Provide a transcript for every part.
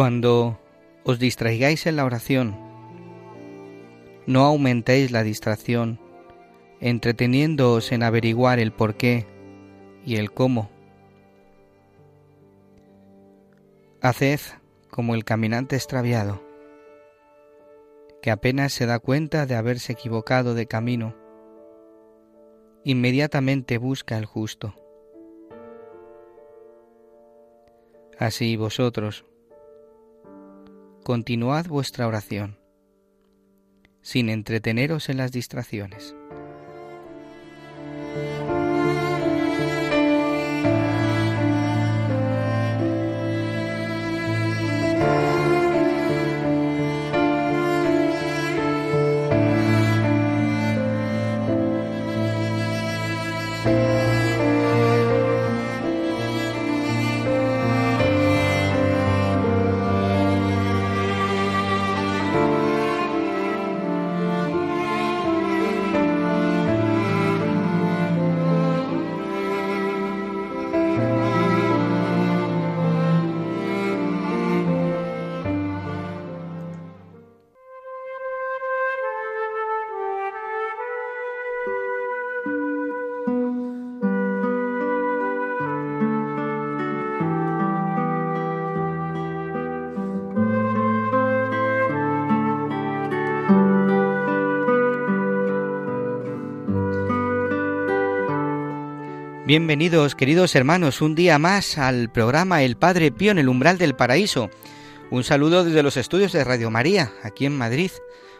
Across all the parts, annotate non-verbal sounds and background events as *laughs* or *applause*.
Cuando os distraigáis en la oración, no aumentéis la distracción, entreteniéndoos en averiguar el por qué y el cómo. Haced como el caminante extraviado, que apenas se da cuenta de haberse equivocado de camino, inmediatamente busca el justo. Así vosotros, continuad vuestra oración, sin entreteneros en las distracciones. Bienvenidos, queridos hermanos, un día más al programa El Padre Pío en el umbral del paraíso. Un saludo desde los estudios de Radio María, aquí en Madrid.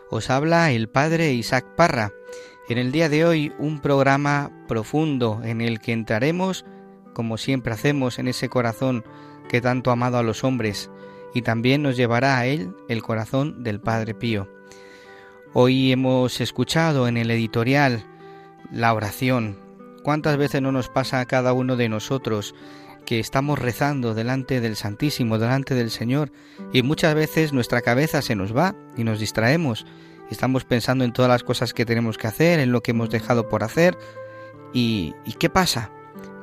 Os habla el Padre Isaac Parra. En el día de hoy un programa profundo en el que entraremos, como siempre hacemos, en ese corazón que tanto ha amado a los hombres y también nos llevará a él el corazón del Padre Pío. Hoy hemos escuchado en el editorial la oración, ¿Cuántas veces no nos pasa a cada uno de nosotros que estamos rezando delante del Santísimo, delante del Señor, y muchas veces nuestra cabeza se nos va y nos distraemos? Estamos pensando en todas las cosas que tenemos que hacer, en lo que hemos dejado por hacer, y, ¿y qué pasa?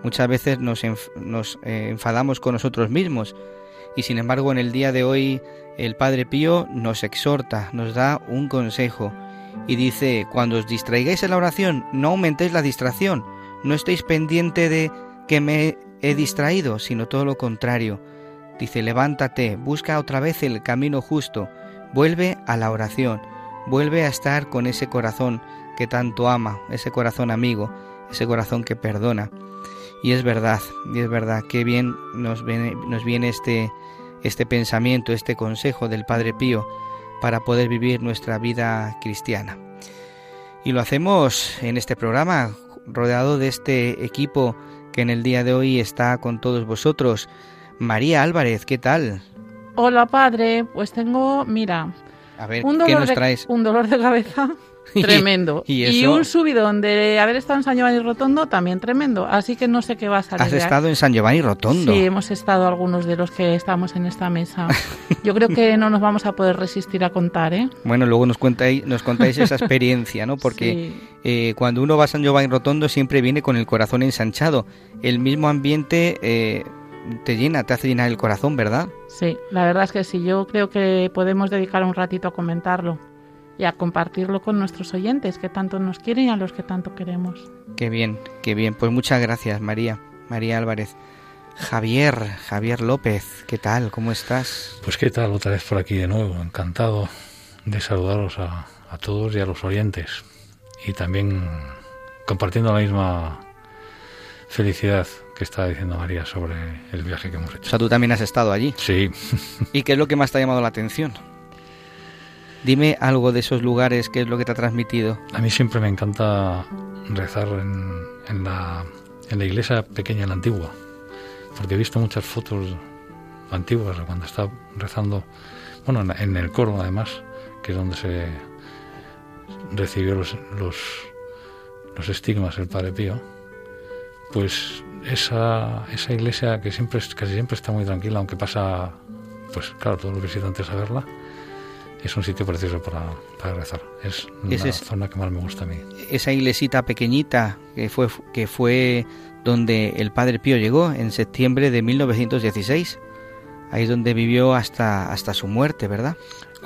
Muchas veces nos, nos eh, enfadamos con nosotros mismos, y sin embargo en el día de hoy el Padre Pío nos exhorta, nos da un consejo, y dice, cuando os distraigáis en la oración, no aumentéis la distracción, no estéis pendiente de que me he distraído, sino todo lo contrario. Dice, levántate, busca otra vez el camino justo, vuelve a la oración, vuelve a estar con ese corazón que tanto ama, ese corazón amigo, ese corazón que perdona. Y es verdad, y es verdad, qué bien nos viene, nos viene este, este pensamiento, este consejo del Padre Pío para poder vivir nuestra vida cristiana. Y lo hacemos en este programa rodeado de este equipo que en el día de hoy está con todos vosotros. María Álvarez, ¿qué tal? Hola, padre. Pues tengo, mira, A ver, un ¿qué dolor, nos de, traes? un dolor de cabeza *laughs* tremendo. ¿Y eso? un subidón de haber estado en San Giovanni Rotondo también tremendo. Así que no sé qué va a salir. Has estado en San Giovanni Rotondo. Sí, hemos estado algunos de los que estamos en esta mesa. *laughs* Yo creo que no nos vamos a poder resistir a contar, ¿eh? Bueno, luego nos contáis, nos contáis esa *laughs* experiencia, ¿no? Porque Sí. eh, cuando uno va a San Giovanni Rotondo siempre viene con el corazón ensanchado. El mismo ambiente eh, te llena, te hace llenar el corazón, ¿verdad? Sí, la verdad es que sí. Yo creo que podemos dedicar un ratito a comentarlo. Y a compartirlo con nuestros oyentes que tanto nos quieren y a los que tanto queremos. Qué bien, qué bien. Pues muchas gracias, María, María Álvarez. Javier, Javier López, ¿qué tal? ¿Cómo estás? Pues qué tal, otra vez por aquí de nuevo. Encantado de saludaros a, a todos y a los oyentes. Y también compartiendo la misma felicidad que estaba diciendo María sobre el viaje que hemos hecho. O sea, tú también has estado allí. Sí. *laughs* ¿Y qué es lo que más te ha llamado la atención? Dime algo de esos lugares, qué es lo que te ha transmitido. A mí siempre me encanta rezar en, la, en la iglesia pequeña, en la antigua, porque he visto muchas fotos antiguas cuando está rezando, bueno, en, el coro además, que es donde se recibió los, los, los estigmas el Padre Pío, pues esa, esa iglesia que siempre casi siempre está muy tranquila, aunque pasa, pues claro, todo lo que antes a verla, es un sitio precioso para, para rezar. Es Ese es- zona que más me gusta a mí. Esa iglesita pequeñita que fue, que fue donde el Padre Pío llegó en septiembre de 1916. Ahí es donde vivió hasta, hasta su muerte, ¿verdad?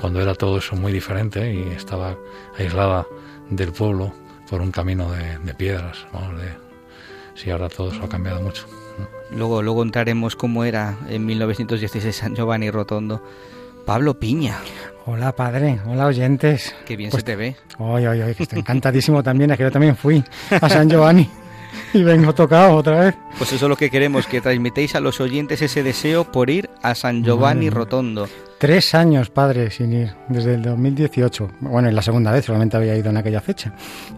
Cuando era todo eso muy diferente y estaba aislada del pueblo por un camino de, de piedras, vamos, de, sí, ahora todo eso ha cambiado mucho. Luego, luego entraremos cómo era en 1916 San Giovanni Rotondo. Pablo Piña, Hola padre, hola oyentes. qué bien Pues- se te ve. Oye, oye, oye, que estoy encantadísimo también, es que yo también fui a San Giovanni y vengo tocado otra vez. Pues eso es lo que queremos, que transmitéis a los oyentes ese deseo por ir a San Giovanni Madre. Rotondo. Tres años, padre, sin ir, desde el 2018. Bueno, es la segunda vez, solamente había ido en aquella fecha.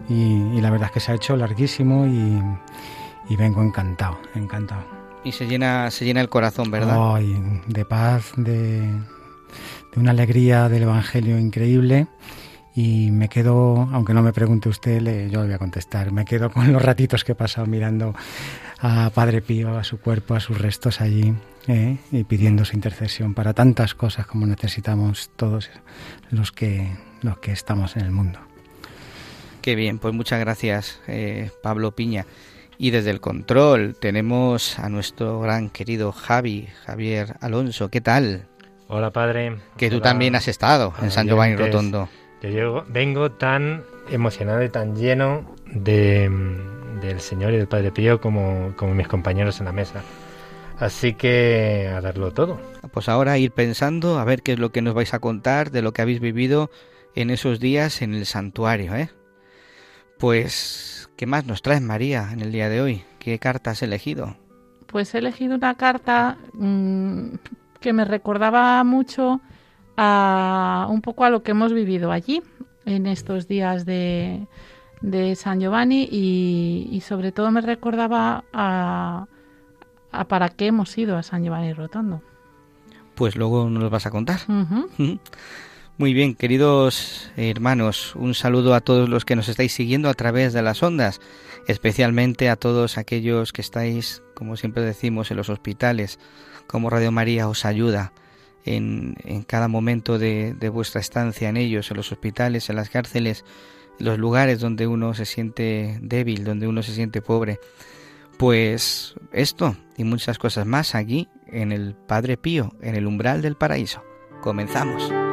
Y, y la verdad es que se ha hecho larguísimo y, y vengo encantado, encantado. Y se llena, se llena el corazón, ¿verdad? Ay, de paz, de, una alegría del Evangelio increíble. Y me quedo, aunque no me pregunte usted, le- yo le voy a contestar. Me quedo con los ratitos que he pasado mirando a Padre Pío, a su cuerpo, a sus restos allí, ¿eh? y pidiendo su intercesión para tantas cosas como necesitamos todos los que, los que estamos en el mundo. Qué bien, pues muchas gracias, eh, Pablo Piña. Y desde el control tenemos a nuestro gran querido Javi, Javier Alonso. ¿Qué tal? Hola padre. Que tú también has estado en San Giovanni oyentes. Rotondo. Yo llego- vengo tan emocionado y tan lleno de, mm, del Señor y del Padre Pío como, como mis compañeros en la mesa. Así que a darlo todo. Pues ahora ir pensando a ver qué es lo que nos vais a contar de lo que habéis vivido en esos días en el santuario, ¿eh? Pues, ¿qué más nos traes, María, en el día de hoy? ¿Qué carta has elegido? Pues he elegido una carta mm, que me recordaba mucho a un poco a lo que hemos vivido allí en estos días de, de San Giovanni y, y sobre todo me recordaba a, a para qué hemos ido a San Giovanni Rotondo. Pues luego nos lo vas a contar. Muy bien, queridos hermanos, un saludo a todos los que nos estáis siguiendo a través de las ondas, especialmente a todos aquellos que estáis, como siempre decimos, en los hospitales, como Radio María os ayuda en, en cada momento de, de vuestra estancia en ellos, en los hospitales, en las cárceles, en los lugares donde uno se siente débil, donde uno se siente pobre. Pues esto y muchas cosas más aquí en el Padre Pío, en el umbral del paraíso. Comenzamos.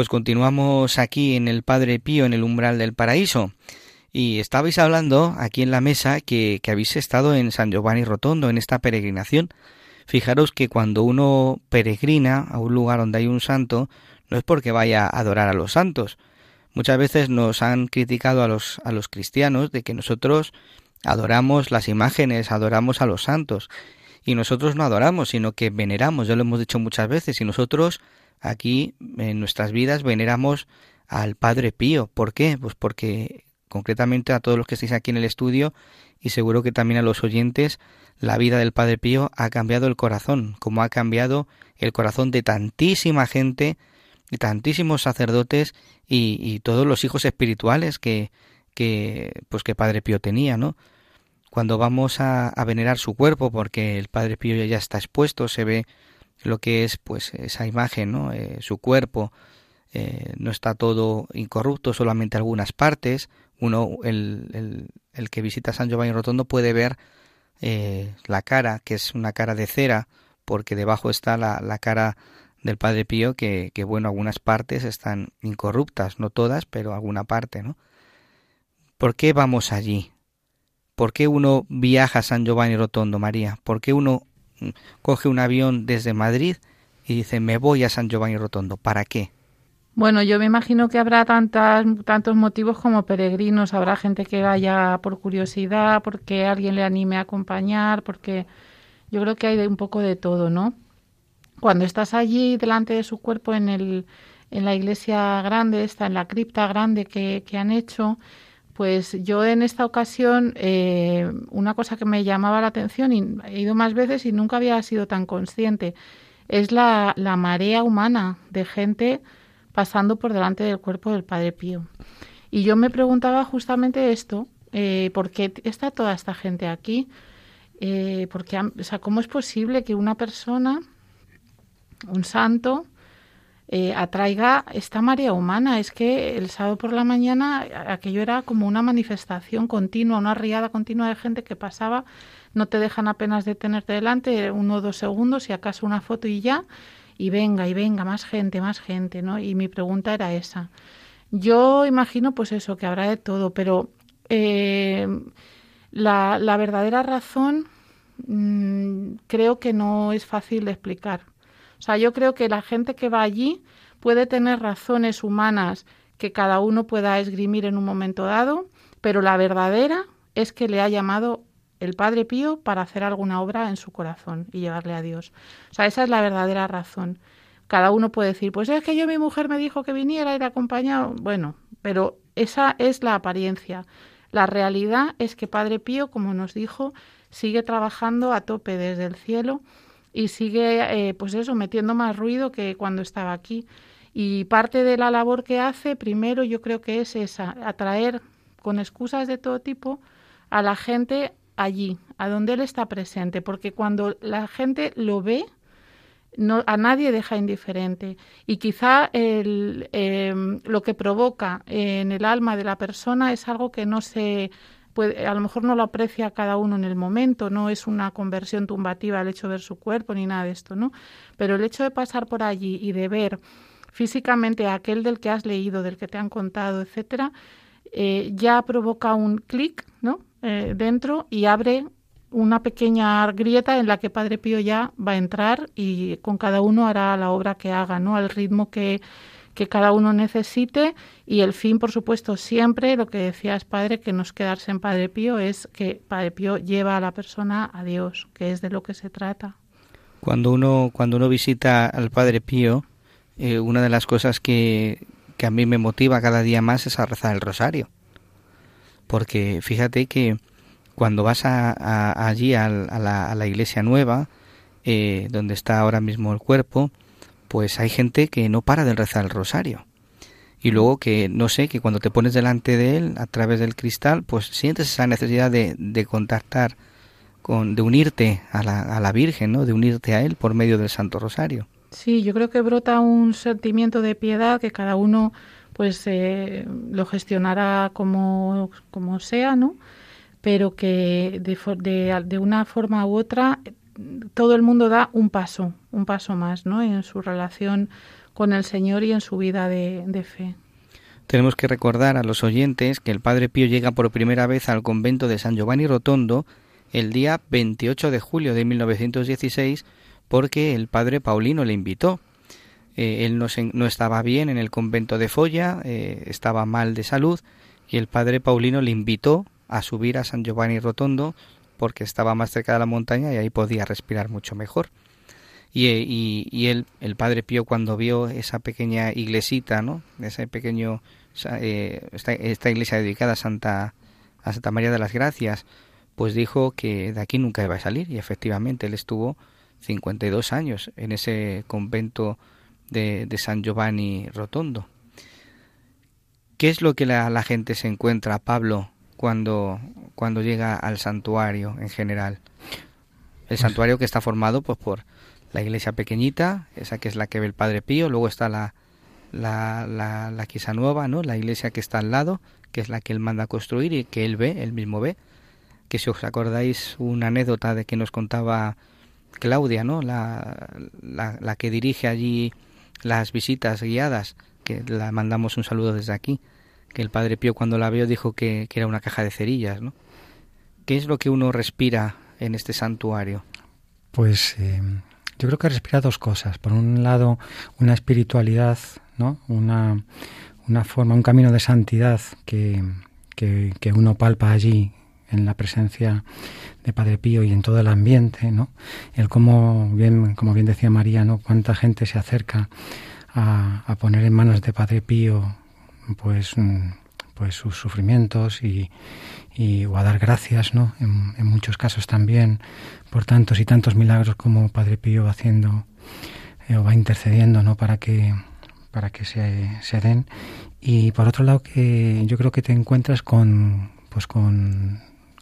Pues continuamos aquí en el Padre Pío, en el umbral del paraíso. Y estabais hablando aquí en la mesa que, que habéis estado en San Giovanni Rotondo, en esta peregrinación. Fijaros que cuando uno peregrina a un lugar donde hay un santo, no es porque vaya a adorar a los santos. Muchas veces nos han criticado a los, a los cristianos de que nosotros adoramos las imágenes, adoramos a los santos. Y nosotros no adoramos, sino que veneramos, ya lo hemos dicho muchas veces, y nosotros aquí en nuestras vidas veneramos al Padre Pío. ¿Por qué? Pues porque concretamente a todos los que estáis aquí en el estudio y seguro que también a los oyentes, la vida del Padre Pío ha cambiado el corazón, como ha cambiado el corazón de tantísima gente, de tantísimos sacerdotes y, todos los hijos espirituales que, que, pues que Padre Pío tenía, ¿no? Cuando vamos a, a venerar su cuerpo, porque el Padre Pío ya está expuesto, se ve lo que es pues esa imagen, ¿no? Eh, su cuerpo eh, no está todo incorrupto, solamente algunas partes. Uno, el, el, que visita San Giovanni Rotondo puede ver eh, la cara, que es una cara de cera, porque debajo está la, la cara del Padre Pío, que, que, bueno, algunas partes están incorruptas, no todas, pero alguna parte, ¿no? ¿Por qué vamos allí? ¿Por qué uno viaja a San Giovanni Rotondo, María? ¿Por qué uno coge un avión desde Madrid y dice, me voy a San Giovanni Rotondo? ¿Para qué? Bueno, yo me imagino que habrá tantas, tantos motivos como peregrinos. Habrá gente que vaya por curiosidad, porque alguien le anime a acompañar, porque yo creo que hay un poco de todo, ¿no? Cuando estás allí delante de su cuerpo en, el, en la iglesia grande, está en la cripta grande que, que han hecho, pues yo en esta ocasión, eh, una cosa que me llamaba la atención, y he ido más veces y nunca había sido tan consciente, es la, marea humana de gente pasando por delante del cuerpo del Padre Pío. Y yo me preguntaba justamente esto, eh, ¿por qué está toda esta gente aquí? Eh, porque, o sea, ¿cómo es posible que una persona, un santo, eh, atraiga esta marea humana. Es que el sábado por la mañana aquello era como una manifestación continua, una riada continua de gente que pasaba, no te dejan apenas detenerte delante, uno o dos segundos y acaso una foto y ya, y venga, y venga, más gente, más gente, ¿no? Y mi pregunta era esa. Yo imagino pues eso, que habrá de todo, pero eh, la, la, verdadera razón mmm, creo que no es fácil de explicar. O sea, yo creo que la gente que va allí puede tener razones humanas que cada uno pueda esgrimir en un momento dado, pero la verdadera es que le ha llamado el Padre Pío para hacer alguna obra en su corazón y llevarle a Dios. O sea, esa es la verdadera razón. Cada uno puede decir, pues es que yo mi mujer me dijo que viniera y le acompañado. Bueno, pero esa es la apariencia. La realidad es que Padre Pío, como nos dijo, sigue trabajando a tope desde el cielo y sigue, eh, pues eso, metiendo más ruido que cuando estaba aquí. Y parte de la labor que hace, primero, yo creo que es esa, atraer con excusas de todo tipo a la gente allí, a donde él está presente, porque cuando la gente lo ve, no, a nadie deja indiferente. Y quizá el, eh, lo que provoca en el alma de la persona es algo que no se a lo mejor no lo aprecia cada uno en el momento, no es una conversión tumbativa el hecho de ver su cuerpo ni nada de esto, ¿no? Pero el hecho de pasar por allí y de ver físicamente a aquel del que has leído, del que te han contado, etcétera, eh, ya provoca un clic, ¿no? Eh, dentro y abre una pequeña grieta en la que Padre Pío ya va a entrar y con cada uno hará la obra que haga, ¿no? Al ritmo que que cada uno necesite y el fin, por supuesto, siempre, lo que decías, Padre, que no es quedarse en Padre Pío, es que Padre Pío lleva a la persona a Dios, que es de lo que se trata. Cuando uno, cuando uno visita al Padre Pío, eh, una de las cosas que, que a mí me motiva cada día más es a rezar el rosario. Porque fíjate que cuando vas a, allí a, la, a, la, iglesia nueva, eh, donde está ahora mismo el cuerpo, pues hay gente que no para de rezar el rosario. Y luego que, no sé, que cuando te pones delante de él a través del cristal, pues sientes esa necesidad de, de contactar, con, de unirte a la, a la Virgen, ¿no? De unirte a él por medio del Santo Rosario. Sí, yo creo que brota un sentimiento de piedad que cada uno pues eh, lo gestionará como, como sea, ¿no? Pero que de, de, de una forma u otra todo el mundo da un paso, un paso más, ¿no? En su relación con el Señor y en su vida de, fe. Tenemos que recordar a los oyentes que el Padre Pío llega por primera vez al convento de San Giovanni Rotondo el día 28 de julio de 1916 porque el Padre Paulino le invitó. Eh, él no, estaba bien en el convento de Folla, eh, estaba mal de salud y el Padre Paulino le invitó a subir a San Giovanni Rotondo porque estaba más cerca de la montaña y ahí podía respirar mucho mejor. Y, y, y él, el padre Pío, cuando vio esa pequeña iglesita, ¿no? Ese pequeño, eh, esta, iglesia dedicada a Santa, a Santa María de las Gracias, pues dijo que de aquí nunca iba a salir. Y efectivamente, él estuvo 52 años en ese convento de, de San Giovanni Rotondo. ¿Qué es lo que la gente se encuentra, Pablo, cuando, cuando llega al santuario en general. El santuario que está formado pues por la iglesia pequeñita, esa que es la que ve el Padre Pío, luego está la, la, la, la Quisa Nueva, ¿no? La iglesia que está al lado, que es la que él manda a construir y que él ve, él mismo ve. Que si os acordáis una anécdota de que nos contaba Claudia, ¿no? La, la, la que dirige allí las visitas guiadas, que la mandamos un saludo desde aquí, que el Padre Pío cuando la vio dijo que, que era una caja de cerillas, ¿no? ¿Qué es lo que uno respira en este santuario? Pues eh, yo creo que respira dos cosas. Por un lado, una espiritualidad, ¿no? Una, una forma, un camino de santidad que, que, que uno palpa allí en la presencia de Padre Pío y en todo el ambiente, ¿no? El cómo bien, como bien decía María, ¿no? Cuánta gente se acerca a, a poner en manos de Padre Pío, pues, mm, pues sus sufrimientos y, y o a dar gracias, ¿no? En, muchos casos también por tantos y tantos milagros como Padre Pío va haciendo eh, o va intercediendo, ¿no? Para que para que se, se den y por otro lado que yo creo que te encuentras con pues con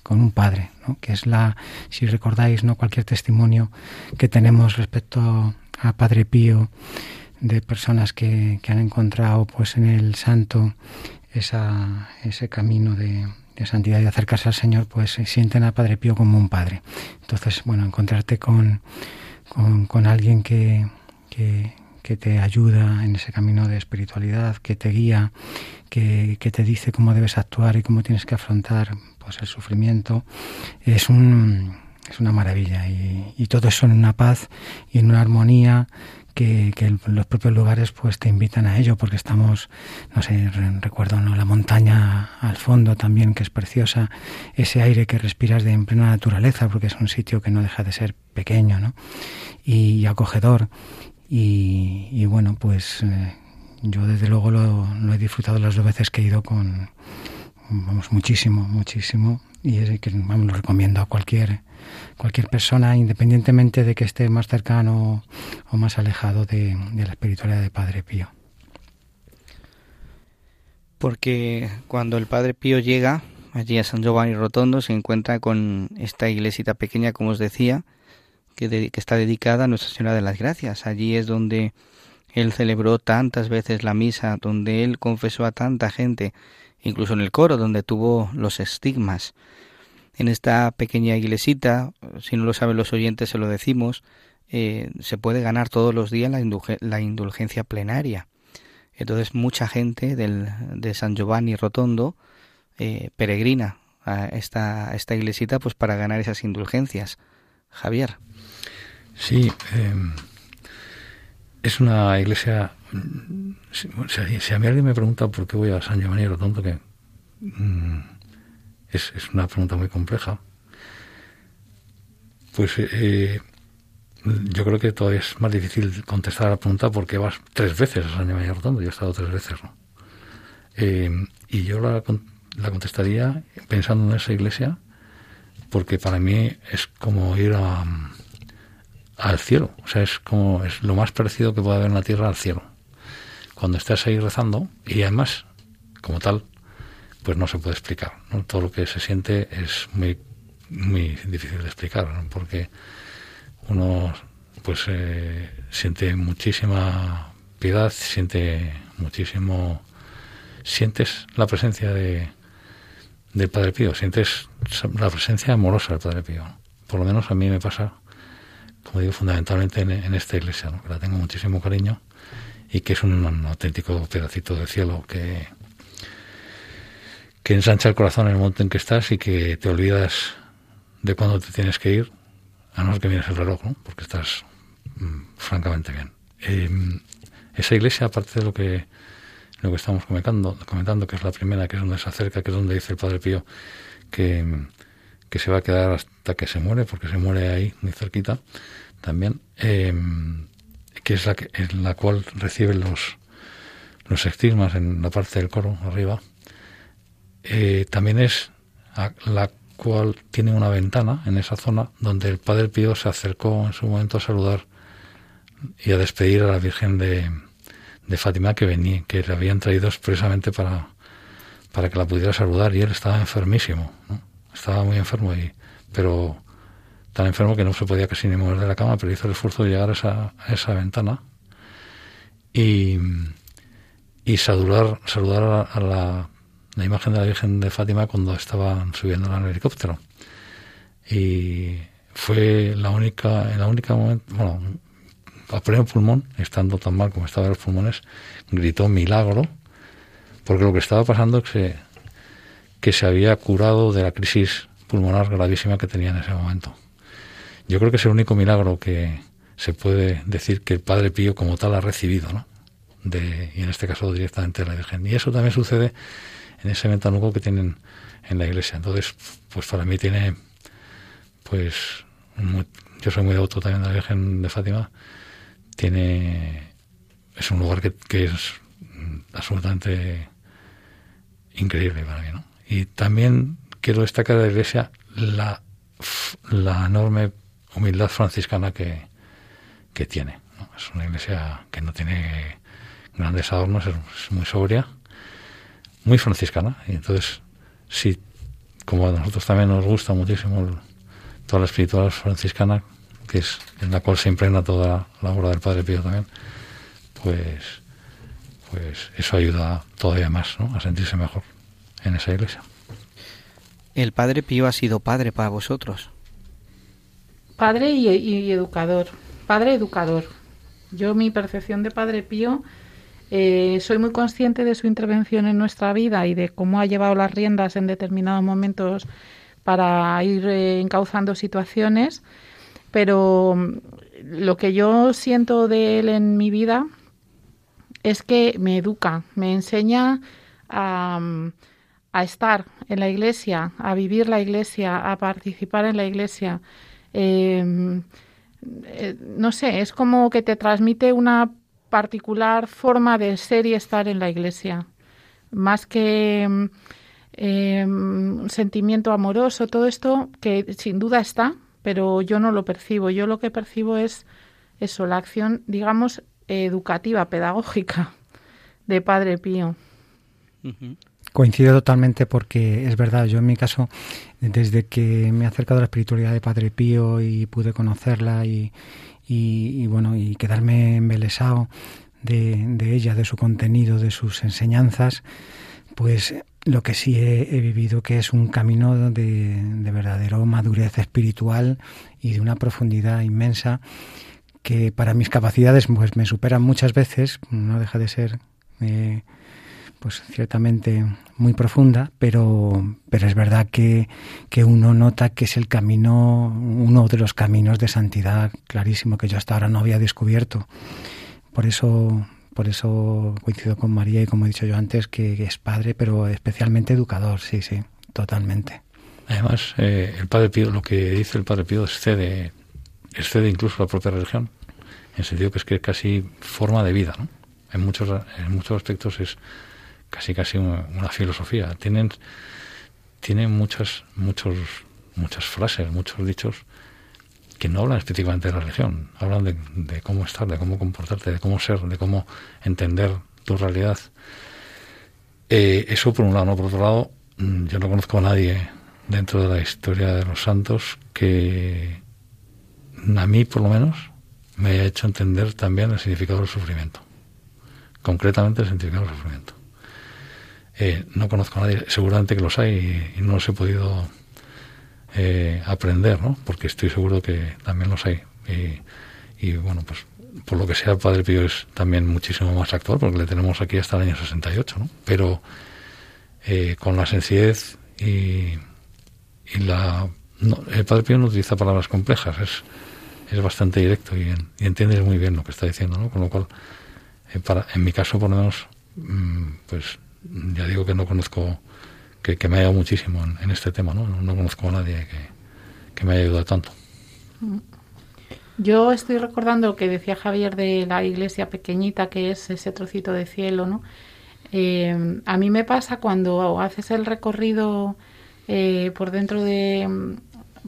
con un padre, ¿no? que es la, si recordáis, no cualquier testimonio que tenemos respecto a Padre Pío de personas que, que han encontrado pues en el santo esa, ese camino de, de santidad y acercarse al Señor, pues sienten a Padre Pío como un padre. Entonces, bueno, encontrarte con, con, alguien que, que, que, te ayuda en ese camino de espiritualidad, que te guía, que, que te dice cómo debes actuar y cómo tienes que afrontar pues el sufrimiento, es un es una maravilla y, y todo eso en una paz y en una armonía que, que, los propios lugares pues te invitan a ello porque estamos no sé recuerdo no la montaña al fondo también que es preciosa ese aire que respiras de en plena naturaleza porque es un sitio que no deja de ser pequeño ¿no? y, y acogedor y, y, bueno pues eh, yo desde luego lo, lo, he disfrutado las dos veces que he ido con vamos muchísimo muchísimo y es que vamos, lo recomiendo a cualquier cualquier persona, independientemente de que esté más cercano o más alejado de, la espiritualidad de Padre Pío. Porque cuando el Padre Pío llega allí a San Giovanni Rotondo se encuentra con esta iglesita pequeña, como os decía, que, que está dedicada a Nuestra Señora de las Gracias. Allí es donde él celebró tantas veces la misa, donde él confesó a tanta gente, incluso en el coro, donde tuvo los estigmas en esta pequeña iglesita, si no lo saben los oyentes se lo decimos, eh, se puede ganar todos los días la, la indulgencia plenaria. Entonces mucha gente del, de San Giovanni Rotondo eh, peregrina a esta, iglesita pues para ganar esas indulgencias. Javier. Sí, eh, es una iglesia... Si, si, a mí alguien me pregunta por qué voy a San Giovanni Rotondo, que... Mmm, es, es una pregunta muy compleja. Pues eh, yo creo que todavía es más difícil contestar a la pregunta porque vas tres veces a San María Rotondo. Yo he estado tres veces, ¿no? Eh, y yo la, la, contestaría pensando en esa iglesia porque para mí es como ir a, al cielo. O sea, es como es lo más parecido que puede haber en la tierra al cielo. Cuando estás ahí rezando y además, como tal, pues no se puede explicar. ¿no? Todo lo que se siente es muy, muy difícil de explicar, porque uno pues eh, siente muchísima piedad, siente muchísimo, sientes la presencia de del Padre Pío, sientes la presencia amorosa del Padre Pío. Por lo menos a mí me pasa, como digo, fundamentalmente en, esta iglesia, que la tengo muchísimo cariño y que es un, un auténtico pedacito del cielo que, que ensancha el corazón en el momento en que estás y que te olvidas de cuándo te tienes que ir, a no ser que vienes el reloj, ¿no? porque estás mm, francamente bien. Eh, esa iglesia, aparte de lo que lo que estamos comentando, comentando, que es la primera, que es donde se acerca, que es donde dice el Padre Pío que, que se va a quedar hasta que se muere, porque se muere ahí, muy cerquita, también, eh, que es la, que, en la cual recibe los, los estigmas en la parte del coro, arriba, eh, también es la cual tiene una ventana en esa zona donde el Padre Pío se acercó en su momento a saludar y a despedir a la Virgen de, de Fátima que venía, que le habían traído expresamente para, para que la pudiera saludar y él estaba enfermísimo, ¿no? estaba muy enfermo y pero tan enfermo que no se podía casi ni mover de la cama, pero hizo el esfuerzo de llegar a esa, a esa ventana y, y saludar, saludar a, la, la, imagen de la Virgen de Fátima cuando estaban subiendo en el helicóptero. Y fue la única, la única momento, bueno, a pleno pulmón, estando tan mal como estaban los pulmones, gritó milagro, porque lo que estaba pasando es que, que se había curado de la crisis pulmonar gravísima que tenía en ese momento. Yo creo que es el único milagro que se puede decir que el Padre Pío como tal ha recibido, ¿no? De, y en este caso directamente de la Virgen. Y eso también sucede en ese ventanuco que tienen en la iglesia. Entonces, pues para mí tiene, pues, yo soy muy devoto también de la Virgen de Fátima, tiene, es un lugar que, que es absolutamente increíble para mí, ¿no? Y también quiero destacar de la iglesia la, la enorme humildad franciscana que, que tiene. Es una iglesia que no tiene grandes adornos, es, muy sobria, muy franciscana. Y entonces, sí, como a nosotros también nos gusta muchísimo toda la espiritualidad franciscana, que es en la cual se impregna toda la obra del Padre Pío también, pues, pues eso ayuda todavía más a sentirse mejor en esa iglesia. El Padre Pío ha sido padre para vosotros. Padre y, educador. Padre educador. Yo mi percepción de Padre Pío, eh, soy muy consciente de su intervención en nuestra vida y de cómo ha llevado las riendas en determinados momentos para ir eh, encauzando situaciones, pero mm, lo que yo siento de él en mi vida es que me educa, me enseña a, mm, estar en la iglesia, a vivir la iglesia, a participar en la iglesia. Eh, no sé, es como que te transmite una particular forma de ser y estar en la iglesia, más que em, em, un sentimiento amoroso, todo esto que sin duda está, pero yo no lo percibo. Yo lo que percibo es eso, la acción, digamos, educativa, pedagógica de Padre Pío. Coincido totalmente porque es verdad, yo en mi caso, desde que me he acercado a la espiritualidad de Padre Pío y pude conocerla y, y, bueno, y quedarme embelesado de, de, ella, de su contenido, de sus enseñanzas, pues lo que sí he, vivido que es un camino de, de, verdadero madurez espiritual y de una profundidad inmensa que para mis capacidades pues me superan muchas veces, no deja de ser... Eh, pues ciertamente muy profunda, pero, pero es verdad que, que, uno nota que es el camino, uno de los caminos de santidad clarísimo que yo hasta ahora no había descubierto. Por eso, por eso coincido con María y como he dicho yo antes, que es padre, pero especialmente educador, sí, sí, totalmente. Además, eh, el Padre Pío, lo que dice el Padre Pío excede, excede incluso la propia religión, en el sentido que es que es casi forma de vida, ¿no? En muchos, en muchos aspectos es casi casi una, filosofía. Tienen, tienen muchas, muchos, muchas frases, muchos dichos que no hablan específicamente de la religión, hablan de, cómo estar, de cómo comportarte, de cómo ser, de cómo entender tu realidad. Eh, eso por un lado. Por otro lado, mm, yo no conozco a nadie dentro de la historia de los santos que a mí por lo menos me haya hecho entender también el significado del sufrimiento. Concretamente el significado del sufrimiento. Eh, no conozco a nadie, seguramente que los hay y, no los he podido eh, aprender, ¿no? Porque estoy seguro que también los hay. Y, bueno, pues por lo que sea, el Padre Pío es también muchísimo más actual, porque le tenemos aquí hasta el año 68, ¿no? Pero eh, con la sencillez y, la... el Padre Pío no utiliza palabras complejas, es, es bastante directo y, y entiendes muy bien lo que está diciendo, ¿no? Con lo cual, para, en mi caso, por lo menos, mm, pues ya digo que no conozco, que, me ha ayudado muchísimo en, este tema, ¿no? ¿no? conozco a nadie que, me haya ayudado tanto. Yo estoy recordando lo que decía Javier de la iglesia pequeñita, que es ese trocito de cielo, ¿no? Eh, a mí me pasa cuando haces el recorrido eh, por dentro de,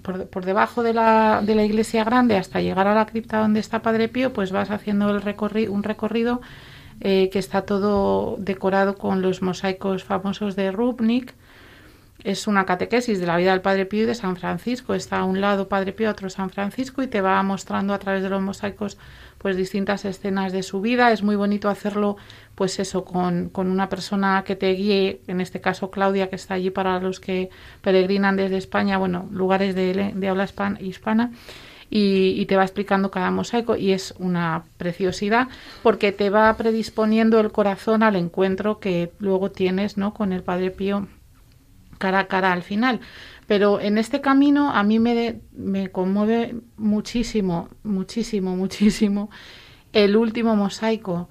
por, debajo de la, de la, iglesia grande hasta llegar a la cripta donde está Padre Pío, pues vas haciendo el recorrido, un recorrido eh, que está todo decorado con los mosaicos famosos de Rubnik es una catequesis de la vida del Padre Pío y de San Francisco. Está a un lado Padre Pío, otro San Francisco y te va mostrando a través de los mosaicos pues distintas escenas de su vida. Es muy bonito hacerlo pues eso con, con una persona que te guíe, en este caso Claudia que está allí para los que peregrinan desde España, bueno, lugares de, de habla hispana. Y, y, te va explicando cada mosaico y es una preciosidad porque te va predisponiendo el corazón al encuentro que luego tienes ¿no? con el Padre Pío cara a cara al final. Pero en este camino a mí me, me conmueve muchísimo, muchísimo, muchísimo el último mosaico,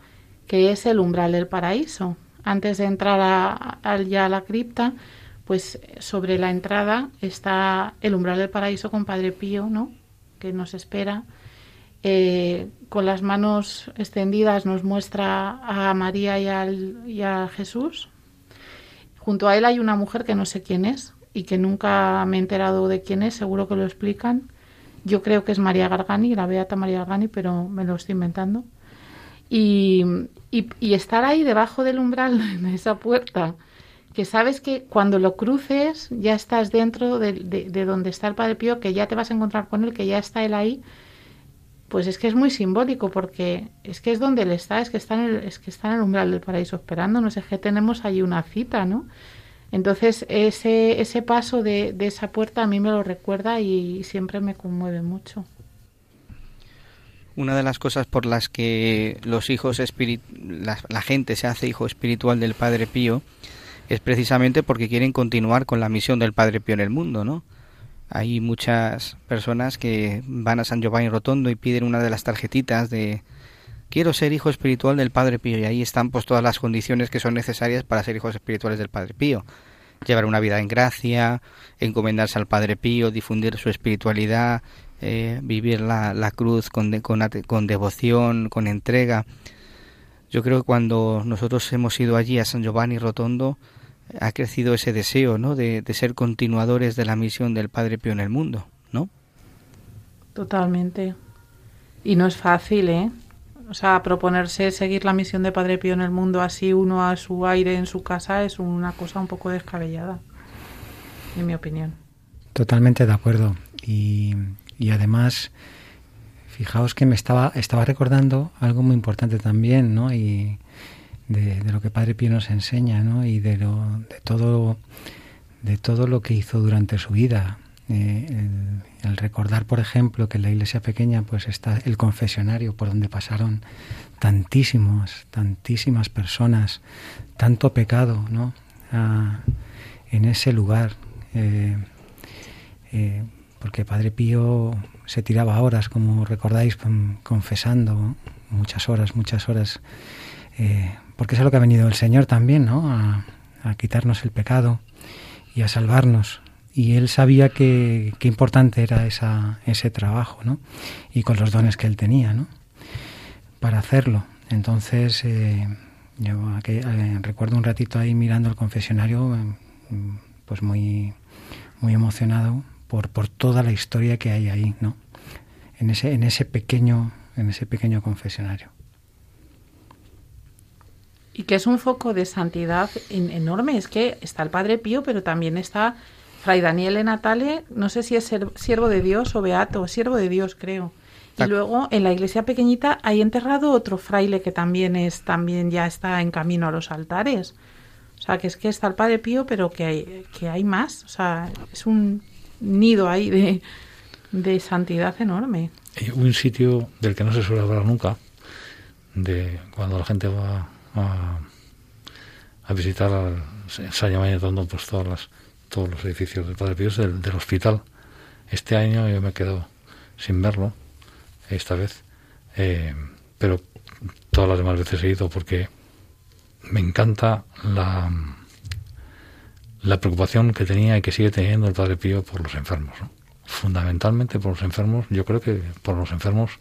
que es el umbral del paraíso. Antes de entrar a, ya a la cripta, pues sobre la entrada está el umbral del paraíso con Padre Pío, ¿no? Que nos espera. Eh, con las manos extendidas nos muestra a María y, al, y a Jesús, Junto a él hay una mujer que no sé quién es y que nunca me he enterado de quién es, seguro que lo explican. Yo creo que es María Gargani, la Beata María Gargani, pero me lo estoy inventando. Y, y, estar ahí debajo del umbral *laughs* de esa puerta, que sabes que cuando lo cruces ya estás dentro de, de, donde está el Padre Pío, que ya te vas a encontrar con él, que ya está él ahí, pues es que es muy simbólico porque es que es donde él está, es que está en el, es que está en el umbral del paraíso esperando, no sé que tenemos ahí una cita, ¿no? Entonces ese, ese paso de, de esa puerta a mí me lo recuerda y siempre me conmueve mucho. Una de las cosas por las que los hijos la, la gente se hace hijo espiritual del Padre Pío es precisamente porque quieren continuar con la misión del Padre Pío en el mundo, ¿no? Hay muchas personas que van a San Giovanni Rotondo y piden una de las tarjetitas de quiero ser hijo espiritual del Padre Pío y ahí están pues todas las condiciones que son necesarias para ser hijos espirituales del Padre Pío. Llevar una vida en gracia, encomendarse al Padre Pío, difundir su espiritualidad, eh, vivir la, la cruz con, con, con devoción, con entrega. Yo creo que cuando nosotros hemos ido allí a San Giovanni Rotondo, ha crecido ese deseo, ¿no? De, ser continuadores de la misión del Padre Pío en el mundo, ¿no? Totalmente. Y no es fácil, ¿eh? O sea, proponerse seguir la misión de Padre Pío en el mundo así uno a su aire en su casa es una cosa un poco descabellada, en mi opinión. Totalmente de acuerdo. Y, y además, fijaos que me estaba, estaba recordando algo muy importante también, ¿no? Y, de, lo que Padre Pío nos enseña, ¿no? Y de, lo, de todo de todo lo que hizo durante su vida. Eh, el, recordar, por ejemplo, que en la iglesia pequeña pues está el confesionario por donde pasaron tantísimos, tantísimas personas, tanto pecado, ¿no? Ah, en ese lugar. Eh, eh, porque Padre Pío se tiraba horas, como recordáis, confesando muchas horas, muchas horas porque es a lo que ha venido el Señor también, ¿no? A, quitarnos el pecado y a salvarnos. Y él sabía que, importante era esa, ese trabajo, ¿no? Y con los dones que él tenía, ¿no? Para hacerlo. Entonces, eh, yo eh, recuerdo un ratito ahí mirando el confesionario, eh, pues muy, muy emocionado por, por toda la historia que hay ahí, ¿no? En ese, en ese pequeño, en ese pequeño confesionario y que es un foco de santidad enorme. Es que está el Padre Pío, pero también está Fray Daniel en Natale, no sé si es siervo de Dios o beato, siervo de Dios creo. Y luego en la iglesia pequeñita hay enterrado otro fraile que también es también ya está en camino a los altares. O sea, que es que está el Padre Pío, pero que hay, que hay más. O sea, es un nido ahí de, de santidad enorme. Un sitio del que no se suele hablar nunca, de cuando la gente va a, visitar al San donde pues todas las, todos los edificios del Padre Pío del, del hospital. Este año yo me quedo sin verlo, esta vez, eh, pero todas las demás veces he ido porque me encanta la, la preocupación que tenía y que sigue teniendo el Padre Pío por los enfermos. Fundamentalmente por los enfermos, yo creo que por los enfermos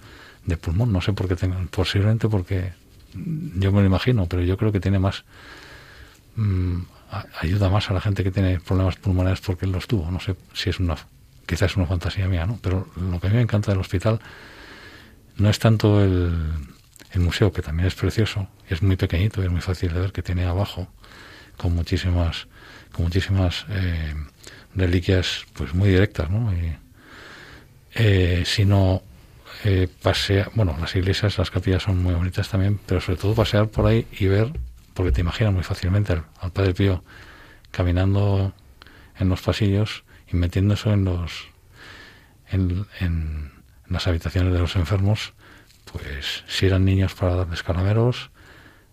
de pulmón, no sé por qué tengan, posiblemente porque yo me lo imagino, pero yo creo que tiene más mm, ayuda más a la gente que tiene problemas pulmonares porque él los tuvo. No sé si es una quizás es una fantasía mía, ¿no? Pero lo que a mí me encanta del hospital no es tanto el, museo, que también es precioso, es muy pequeñito y es muy fácil de ver que tiene abajo, con muchísimas con muchísimas eh, reliquias pues muy directas, ¿no? Y, eh, sino eh, bueno, las iglesias, las capillas son muy bonitas también, pero sobre todo pasear por ahí y ver, porque te imaginas muy fácilmente al, Padre Pío caminando en los pasillos y metiéndose en los en, las habitaciones de los enfermos, pues si eran niños para darles caramelos,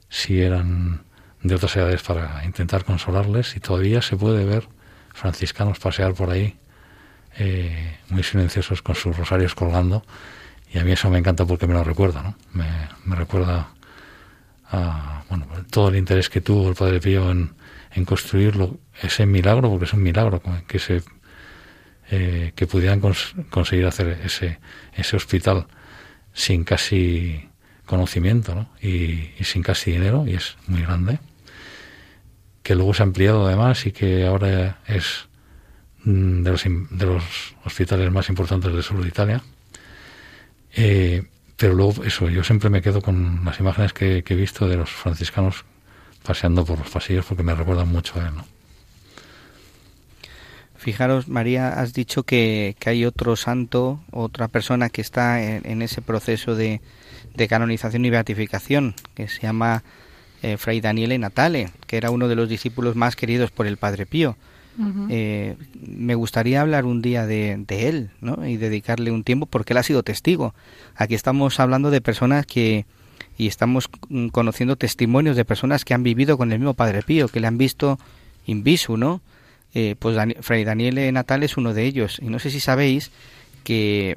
si eran de otras edades para intentar consolarles, y todavía se puede ver franciscanos pasear por ahí eh, muy silenciosos con sus rosarios colgando y a mí eso me encanta porque me lo recuerda, ¿no? Me, recuerda a bueno, todo el interés que tuvo el Padre Pío en, en construirlo, ese milagro, porque es un milagro que se eh, que pudieran conseguir hacer ese, ese hospital sin casi conocimiento ¿no? y, sin casi dinero, y es muy grande, que luego se ha ampliado además y que ahora es mm, de los, de los hospitales más importantes del sur de Italia eh, pero luego, eso, yo siempre me quedo con las imágenes que, he visto de los franciscanos paseando por los pasillos porque me recuerdan mucho a él, ¿no? Fijaros, María, has dicho que, hay otro santo, otra persona que está en, ese proceso de, canonización y beatificación, que se llama eh, Fray Daniele Natale, que era uno de los discípulos más queridos por el Padre Pío. Eh, me gustaría hablar un día de, él ¿no? y dedicarle un tiempo porque él ha sido testigo. Aquí estamos hablando de personas que y estamos conociendo testimonios de personas que han vivido con el mismo Padre Pío, que le han visto in visu, ¿no? Eh, pues Fray Daniel Natal es uno de ellos. Y no sé si sabéis que,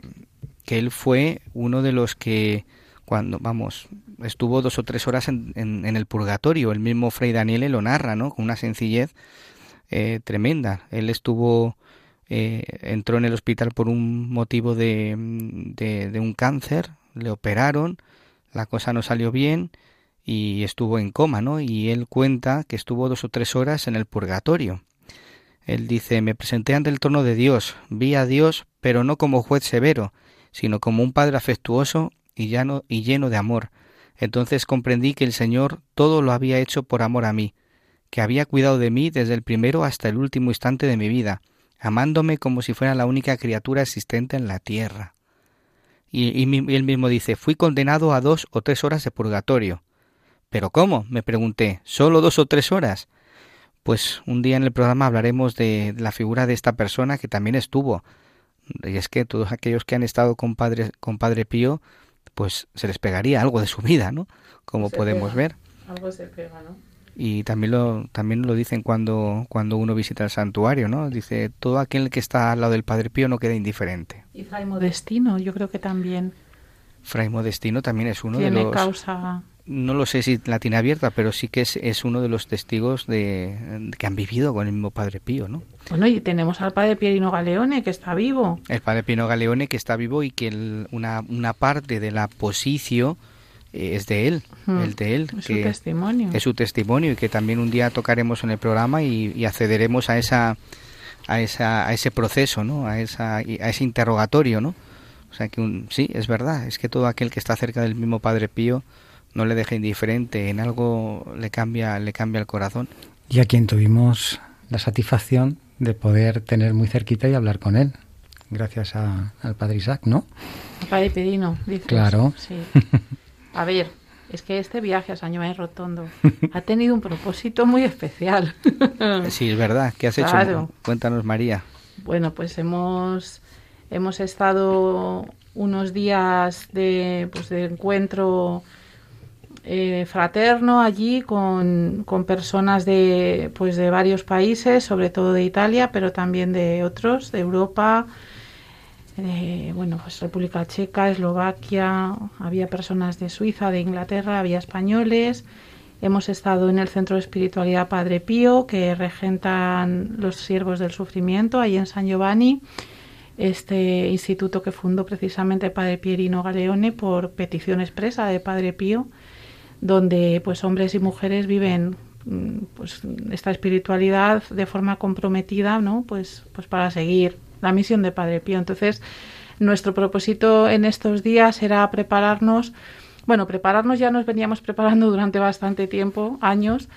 que él fue uno de los que cuando, vamos, estuvo dos o tres horas en, en, el purgatorio. El mismo Fray Daniel lo narra, ¿no? Con una sencillez eh, tremenda. Él estuvo, eh, entró en el hospital por un motivo de, de, un cáncer, le operaron, la cosa no salió bien y estuvo en coma, ¿no? Y él cuenta que estuvo dos o tres horas en el purgatorio. Él dice, me presenté ante el trono de Dios, vi a Dios, pero no como juez severo, sino como un padre afectuoso y, llano, y lleno de amor. Entonces comprendí que el Señor todo lo había hecho por amor a mí, que había cuidado de mí desde el primero hasta el último instante de mi vida, amándome como si fuera la única criatura existente en la tierra. Y, él mismo dice, fui condenado a dos o tres horas de purgatorio. ¿Pero cómo? me pregunté, ¿solo dos o tres horas? Pues un día en el programa hablaremos de la figura de esta persona que también estuvo. Y es que todos aquellos que han estado con Padre, con padre Pío, pues se les pegaría algo de su vida, ¿no? Como podemos ver. Algo se pega, ¿no? Y también lo también lo dicen cuando cuando uno visita el santuario no dice todo aquel que está al lado del Padre Pío no queda indiferente y Fray Modestino yo creo que también Fray Modestino también es uno de los causa no lo sé si la tiene abierta pero sí que es, es uno de los testigos de que han vivido con el mismo Padre Pío no bueno y tenemos al Padre Pierino Galeone que está vivo. El Padre Pierino Galeone que está vivo y que una una parte de la posición es de él, hmm. el de él. Es su testimonio. Es su testimonio y que también un día tocaremos en el programa y, accederemos a esa, a esa, a ese proceso, ¿no? A esa, a ese interrogatorio, ¿no? O sea que un, sí, es verdad, es que todo aquel que está cerca del mismo Padre Pío no le deja indiferente, en algo le cambia, le cambia el corazón. Y a quien tuvimos la satisfacción de poder tener muy cerquita y hablar con él, gracias al Padre Isaac, ¿no? Al Padre Pedino, dices. Claro. Sí. *laughs* A ver, es que este viaje a San Giovanni Rotondo *laughs* ha tenido un propósito muy especial. sí, es verdad. ¿Qué has hecho? Cuéntanos, María. Bueno, pues hemos, hemos estado unos días de, pues, de encuentro eh, fraterno allí con, con, personas de, pues, de varios países, sobre todo de Italia, pero también de otros, de Europa, eh, bueno, pues República Checa, Eslovaquia, había personas de Suiza, de Inglaterra, había españoles. Hemos estado en el Centro de Espiritualidad Padre Pío, que regentan los siervos del sufrimiento, ahí en San Giovanni, este instituto que fundó precisamente Padre Pierino Galeone por petición expresa de Padre Pío, donde pues hombres y mujeres viven mm, pues esta espiritualidad de forma comprometida, ¿no? Pues pues para seguir la misión de Padre Pío. Entonces, nuestro propósito en estos días era prepararnos, bueno, prepararnos ya nos veníamos preparando durante bastante tiempo, años,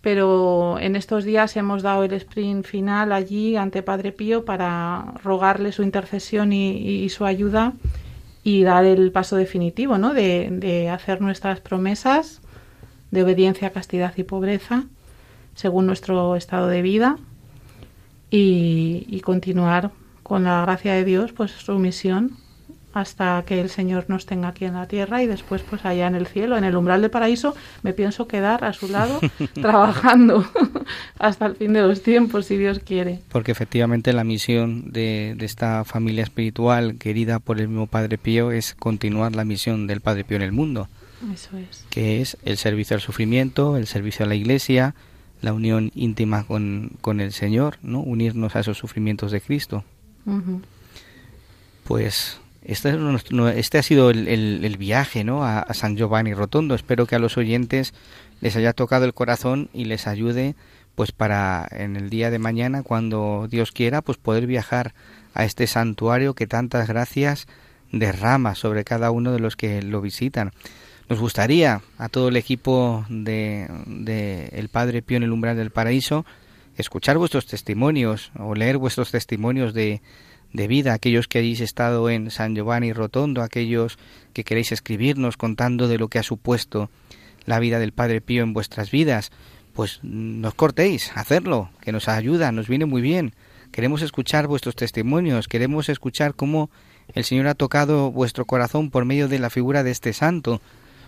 pero en estos días hemos dado el sprint final allí ante Padre Pío para rogarle su intercesión y, su ayuda y dar el paso definitivo, ¿no? De, hacer nuestras promesas de obediencia, castidad y pobreza según nuestro estado de vida y, y continuar con la gracia de Dios, pues su misión hasta que el Señor nos tenga aquí en la tierra y después pues allá en el cielo, en el umbral del paraíso, me pienso quedar a su lado *laughs* trabajando *laughs* hasta el fin de los tiempos, si Dios quiere. Porque efectivamente la misión de, esta familia espiritual querida por el mismo Padre Pío es continuar la misión del Padre Pío en el mundo. Eso es. Que es el servicio al sufrimiento, el servicio a la iglesia, la unión íntima con, con el Señor, ¿no? Unirnos a esos sufrimientos de Cristo. Pues este, este, ha sido el, viaje ¿no? a, San Giovanni Rotondo. Espero que a los oyentes les haya tocado el corazón y les ayude pues para en el día de mañana, cuando Dios quiera, pues poder viajar a este santuario que tantas gracias derrama sobre cada uno de los que lo visitan. Nos gustaría a todo el equipo de, de El Padre Pío en el umbral del paraíso escuchar vuestros testimonios o leer vuestros testimonios de, de vida, aquellos que hayáis estado en San Giovanni Rotondo, aquellos que queréis escribirnos contando de lo que ha supuesto la vida del Padre Pío en vuestras vidas, pues nos cortéis, hacerlo, que nos ayuda, nos viene muy bien. Queremos escuchar vuestros testimonios, queremos escuchar cómo el Señor ha tocado vuestro corazón por medio de la figura de este santo,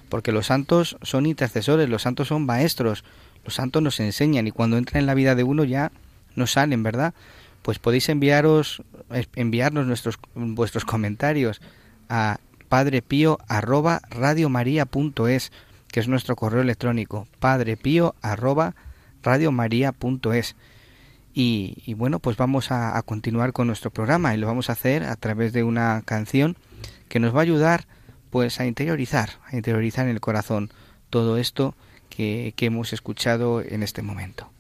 porque los santos son intercesores, los santos son maestros, los santos nos enseñan y cuando entran en la vida de uno ya no salen, ¿verdad? pues podéis enviaros, enviarnos nuestros, vuestros comentarios a padrepío@radiomaria.es, que es nuestro correo electrónico, padrepío@radiomaria.es. Y, y bueno, pues vamos a, a, continuar con nuestro programa y lo vamos a hacer a través de una canción que nos va a ayudar pues a interiorizar, a interiorizar en el corazón todo esto que, que hemos escuchado en este momento.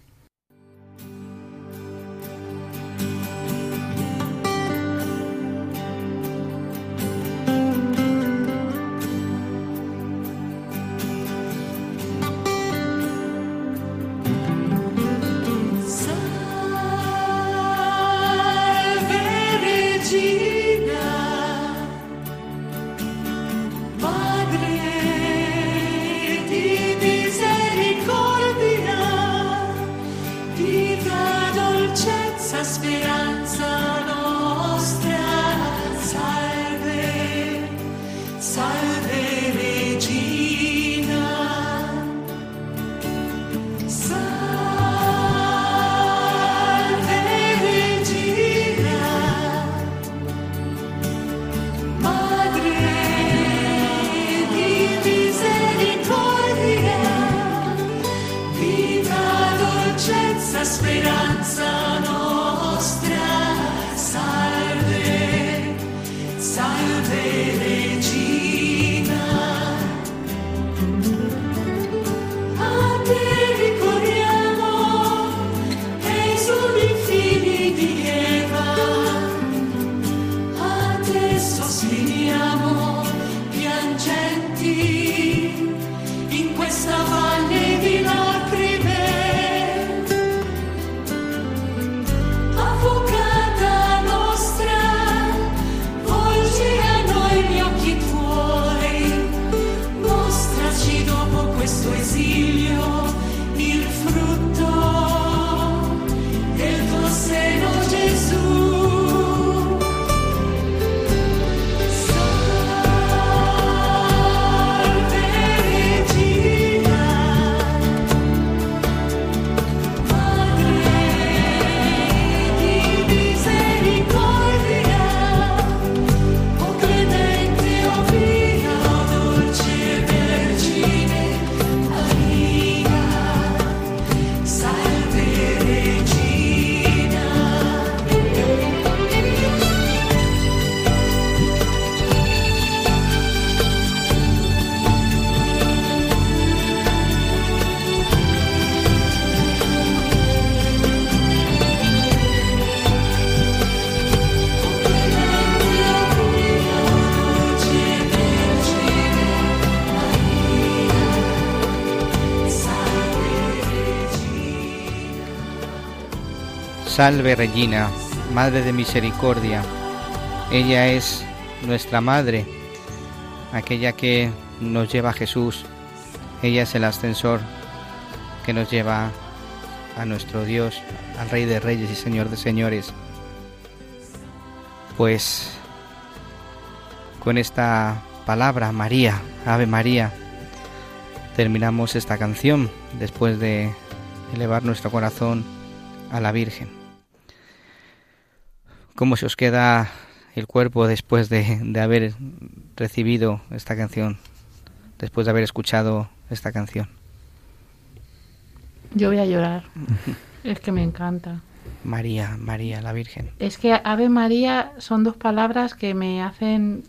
Salve Regina, Madre de Misericordia. Ella es nuestra Madre, aquella que nos lleva a Jesús. Ella es el ascensor que nos lleva a nuestro Dios, al Rey de Reyes y Señor de Señores. Pues con esta palabra, María, Ave María, terminamos esta canción después de elevar nuestro corazón a la Virgen. ¿Cómo se os queda el cuerpo después de, de haber recibido esta canción, después de haber escuchado esta canción? Yo voy a llorar. *laughs* es que me encanta. María, María, la Virgen. Es que Ave María son dos palabras que me hacen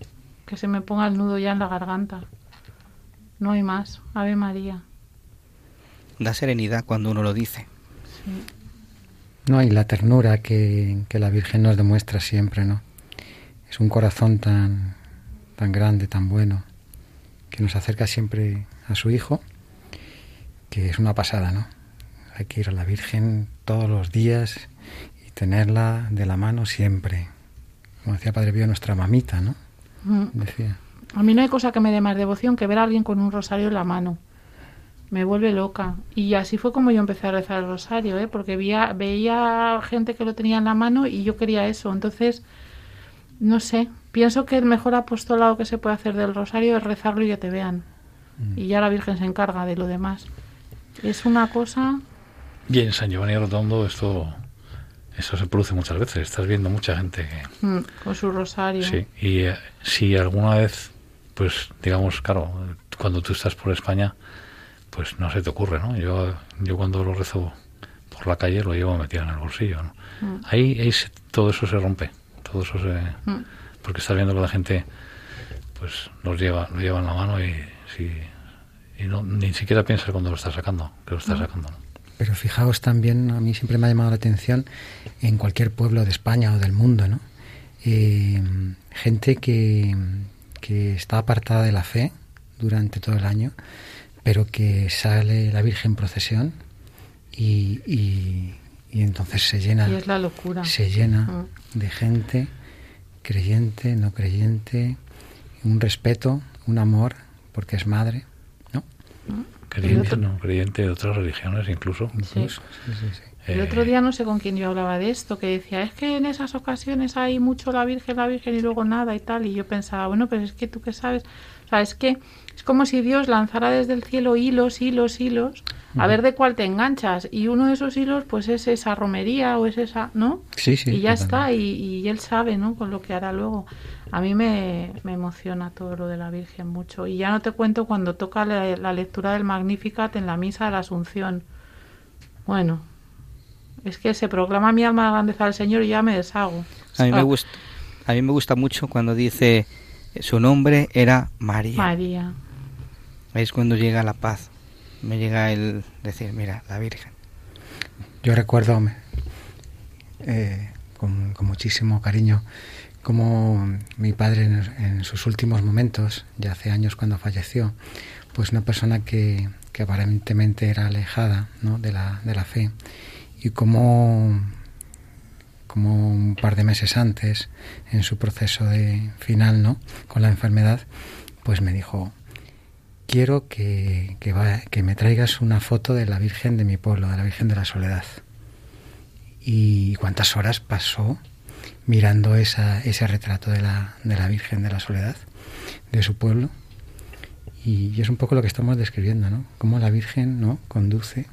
que se me ponga el nudo ya en la garganta. No hay más. Ave María. Da serenidad cuando uno lo dice. Sí. No, y la ternura que, que la Virgen nos demuestra siempre, ¿no? Es un corazón tan, tan grande, tan bueno, que nos acerca siempre a su Hijo, que es una pasada, ¿no? Hay que ir a la Virgen todos los días y tenerla de la mano siempre. Como decía Padre Pío, nuestra mamita, ¿no? Mm. Decía. A mí no hay cosa que me dé más devoción que ver a alguien con un rosario en la mano. Me vuelve loca. Y así fue como yo empecé a rezar el rosario, ¿eh? porque veía, veía gente que lo tenía en la mano y yo quería eso. Entonces, no sé, pienso que el mejor apostolado que se puede hacer del rosario es rezarlo y que te vean. Y ya la Virgen se encarga de lo demás. Es una cosa... Y en San Giovanni Rotondo esto, esto se produce muchas veces. Estás viendo mucha gente que... mm, con su rosario. Sí, y eh, si alguna vez, pues digamos, claro, cuando tú estás por España, pues no se te ocurre, ¿no? Yo, yo cuando lo rezo por la calle lo llevo metido en el bolsillo, ¿no? Mm. Ahí, ahí se- todo eso se rompe, todo eso se... Mm. Porque estás viendo que la gente, pues los lleva, lo lleva en la mano y, sí, y no, ni siquiera piensas cuando lo estás sacando, que lo estás sacando, ¿no? Pero fijaos también, a mí siempre me ha llamado la atención en cualquier pueblo de España o del mundo, ¿no? Eh, gente que, que está apartada de la fe durante todo el año, pero que sale la Virgen en procesión y, y- y entonces se llena, Y es la locura. se llena Mm. de gente creyente, no creyente, un respeto, un amor, porque es madre, ¿no? Creyente, otro- no creyente de otras religiones incluso. Incluso, sí, sí, sí. El Eh, otro día no sé con quién yo hablaba de esto, que decía, es que en esas ocasiones hay mucho la Virgen, la Virgen y luego nada y tal. Y yo pensaba, bueno, pero es que tú qué sabes. O sea, es que es como si Dios lanzara desde el cielo hilos, hilos, hilos, a ver de cuál te enganchas. Y uno de esos hilos, pues es esa romería o es esa, ¿no? Sí, sí, y ya está, y, y él sabe, ¿no? Con lo que hará luego. A mí me, me emociona todo lo de la Virgen mucho. Y ya no te cuento cuando toca la, la lectura del Magnificat en la misa de la Asunción. Bueno, es que se proclama mi alma la grandeza del Señor y ya me deshago. A mí me Ah, gusta, a mí me gusta mucho cuando dice su nombre era María. María. Ahí es cuando llega la paz. Me llega el decir, mira, la Virgen. Yo recuerdo me- eh, con, con muchísimo cariño como mi padre en, en sus últimos momentos, ya hace años cuando falleció, pues una persona que, que aparentemente era alejada ¿no? de, la, de la fe y como, como un par de meses antes, en su proceso de final ¿no? con la enfermedad, pues me dijo, quiero que, que, me traigas una foto de la Virgen de mi pueblo, de la Virgen de la Soledad. Y cuántas horas pasó mirando esa, ese retrato de la, de la Virgen de la Soledad, de su pueblo. Y, es un poco lo que estamos describiendo, ¿no? Cómo la Virgen ¿no? conduce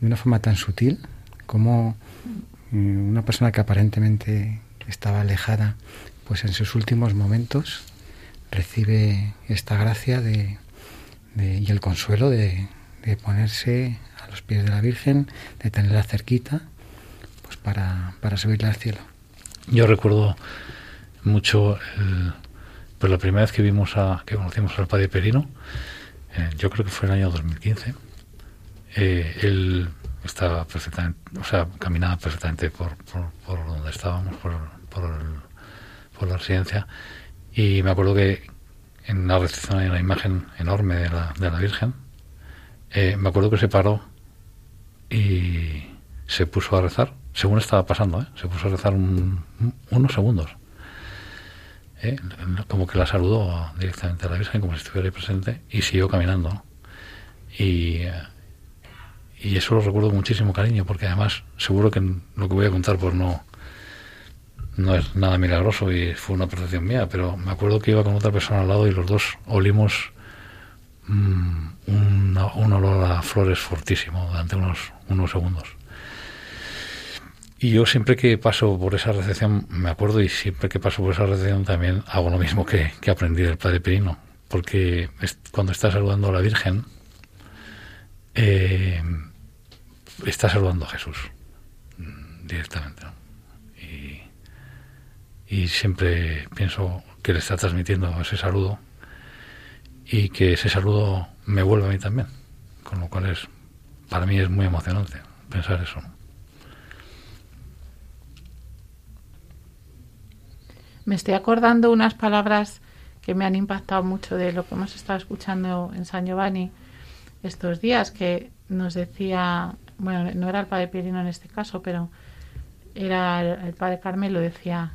de una forma tan sutil, como mm, una persona que aparentemente estaba alejada, pues en sus últimos momentos recibe esta gracia de, y el consuelo de, ponerse a los pies de la Virgen, de tenerla cerquita, pues para, para subirla al cielo. Yo recuerdo mucho el- pues la primera vez que vimos a que conocimos al padre Perino, eh, yo creo que fue el año 2015. eh, él estaba perfectamente, o sea, caminaba perfectamente por, por, por donde estábamos, por, por, el- por la residencia, y me acuerdo que en la recepción hay una imagen enorme de la, de la Virgen. Eh, me acuerdo que se paró y se puso a rezar según estaba pasando, ¿eh? se puso a rezar unos segundos. ¿eh? Como que la saludó directamente a la Virgen, como si estuviera ahí presente, y siguió caminando. Y, y eso lo recuerdo con muchísimo cariño, porque además, seguro que lo que voy a contar, pues no, no es nada milagroso y fue una percepción mía, pero me acuerdo que iba con otra persona al lado y los dos olimos mm, un olor a flores fortísimo durante unos, unos segundos. Y yo siempre que paso por esa recepción, me acuerdo, y siempre que paso por esa recepción también hago lo mismo que, que aprendí del Padre Pirino, porque cuando está saludando a la Virgen, eh, está saludando a Jesús mm, directamente. Y, y siempre pienso que le está transmitiendo ese saludo y que ese saludo me vuelve a mí también, con lo cual es para mí es muy emocionante pensar eso. Me estoy acordando unas palabras que me han impactado mucho de lo que hemos estado escuchando en San Giovanni estos días, que nos decía, bueno, no era el padre Pirino en este caso, pero era el, padre Carmelo, decía,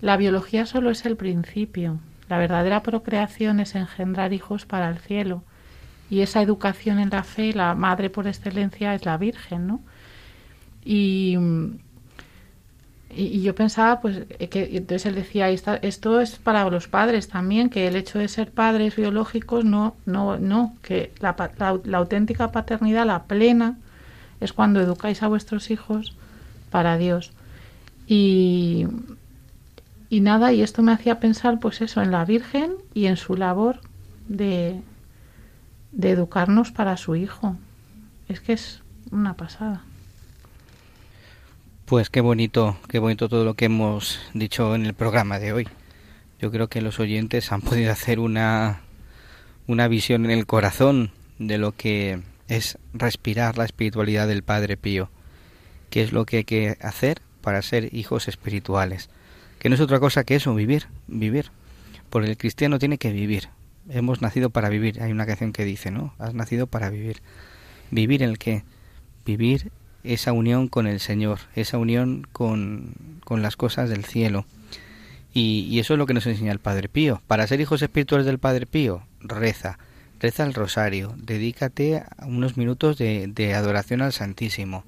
la biología solo es el principio, la verdadera procreación es engendrar hijos para el cielo. Y esa educación en la fe, la madre por excelencia es la Virgen, ¿no? Y, y, yo pensaba, pues, que entonces él decía, esto es para los padres también, que el hecho de ser padres biológicos no, no, no, que la, la, auténtica paternidad, la plena, es cuando educáis a vuestros hijos para Dios. Y, y nada, y esto me hacía pensar, pues eso, en la Virgen y en su labor de, de educarnos para su hijo. Es que es una pasada. Pues qué bonito, qué bonito todo lo que hemos dicho en el programa de hoy. Yo creo que los oyentes han podido hacer una, una visión en el corazón de lo que es respirar la espiritualidad del Padre Pío, qué es lo que hay que hacer para ser hijos espirituales, que no es otra cosa que eso, vivir, vivir, porque el cristiano tiene que vivir, hemos nacido para vivir, hay una canción que dice, ¿no? Has nacido para vivir, vivir el qué, vivir esa unión con el Señor, esa unión con, con las cosas del cielo. Y, eso es lo que nos enseña el Padre Pío. Para ser hijos espirituales del Padre Pío, reza, reza el rosario, dedícate a unos minutos de, de adoración al Santísimo.